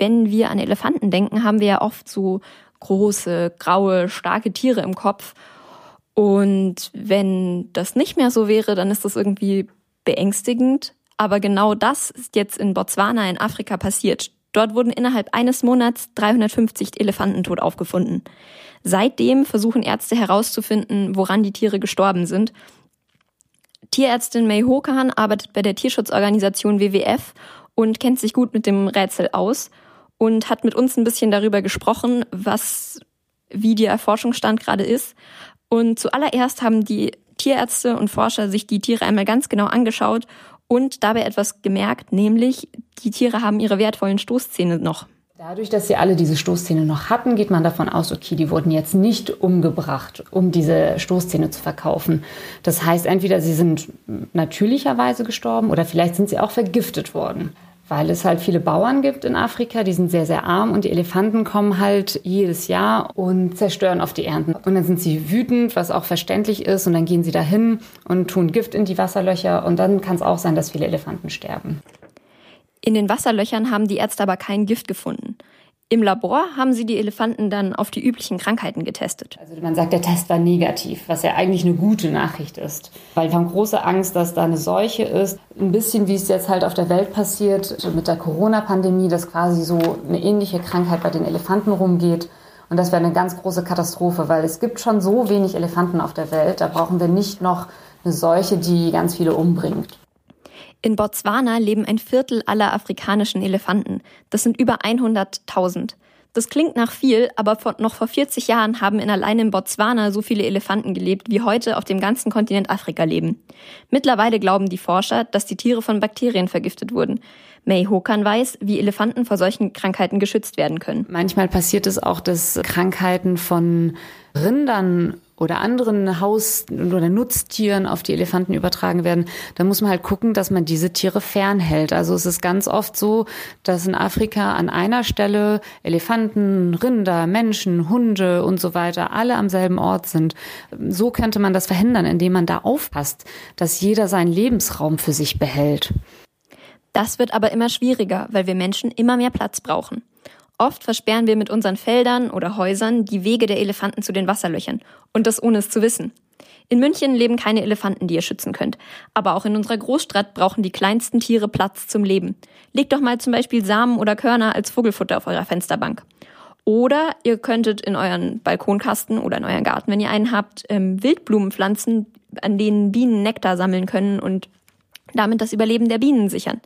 wenn wir an Elefanten denken, haben wir ja oft so große, graue, starke Tiere im Kopf. Und wenn das nicht mehr so wäre, dann ist das irgendwie beängstigend. Aber genau das ist jetzt in Botswana in Afrika passiert. Dort wurden innerhalb eines Monats 350 Elefanten tot aufgefunden. Seitdem versuchen Ärzte herauszufinden, woran die Tiere gestorben sind. Tierärztin May Hokan arbeitet bei der Tierschutzorganisation WWF und kennt sich gut mit dem Rätsel aus und hat mit uns ein bisschen darüber gesprochen, was, wie der Forschungsstand gerade ist. Und zuallererst haben die Tierärzte und Forscher sich die Tiere einmal ganz genau angeschaut und dabei etwas gemerkt, nämlich die Tiere haben ihre wertvollen Stoßzähne noch. Dadurch, dass sie alle diese Stoßzähne noch hatten, geht man davon aus, okay, die wurden jetzt nicht umgebracht, um diese Stoßzähne zu verkaufen. Das heißt, entweder sie sind natürlicherweise gestorben oder vielleicht sind sie auch vergiftet worden weil es halt viele Bauern gibt in Afrika, die sind sehr, sehr arm und die Elefanten kommen halt jedes Jahr und zerstören auf die Ernten. Und dann sind sie wütend, was auch verständlich ist, und dann gehen sie dahin und tun Gift in die Wasserlöcher und dann kann es auch sein, dass viele Elefanten sterben. In den Wasserlöchern haben die Ärzte aber kein Gift gefunden. Im Labor haben sie die Elefanten dann auf die üblichen Krankheiten getestet. Also man sagt, der Test war negativ, was ja eigentlich eine gute Nachricht ist. Weil wir haben große Angst, dass da eine Seuche ist. Ein bisschen wie es jetzt halt auf der Welt passiert mit der Corona-Pandemie, dass quasi so eine ähnliche Krankheit bei den Elefanten rumgeht. Und das wäre eine ganz große Katastrophe, weil es gibt schon so wenig Elefanten auf der Welt. Da brauchen wir nicht noch eine Seuche, die ganz viele umbringt. In Botswana leben ein Viertel aller afrikanischen Elefanten. Das sind über 100.000. Das klingt nach viel, aber noch vor 40 Jahren haben in allein in Botswana so viele Elefanten gelebt, wie heute auf dem ganzen Kontinent Afrika leben. Mittlerweile glauben die Forscher, dass die Tiere von Bakterien vergiftet wurden. May Hokan weiß, wie Elefanten vor solchen Krankheiten geschützt werden können. Manchmal passiert es auch, dass Krankheiten von Rindern oder anderen Haus- oder Nutztieren auf die Elefanten übertragen werden, dann muss man halt gucken, dass man diese Tiere fernhält. Also es ist ganz oft so, dass in Afrika an einer Stelle Elefanten, Rinder, Menschen, Hunde und so weiter alle am selben Ort sind. So könnte man das verhindern, indem man da aufpasst, dass jeder seinen Lebensraum für sich behält. Das wird aber immer schwieriger, weil wir Menschen immer mehr Platz brauchen. Oft versperren wir mit unseren Feldern oder Häusern die Wege der Elefanten zu den Wasserlöchern. Und das ohne es zu wissen. In München leben keine Elefanten, die ihr schützen könnt. Aber auch in unserer Großstadt brauchen die kleinsten Tiere Platz zum Leben. Legt doch mal zum Beispiel Samen oder Körner als Vogelfutter auf eurer Fensterbank. Oder ihr könntet in euren Balkonkasten oder in euren Garten, wenn ihr einen habt, ähm, Wildblumen pflanzen, an denen Bienen Nektar sammeln können und damit das Überleben der Bienen sichern.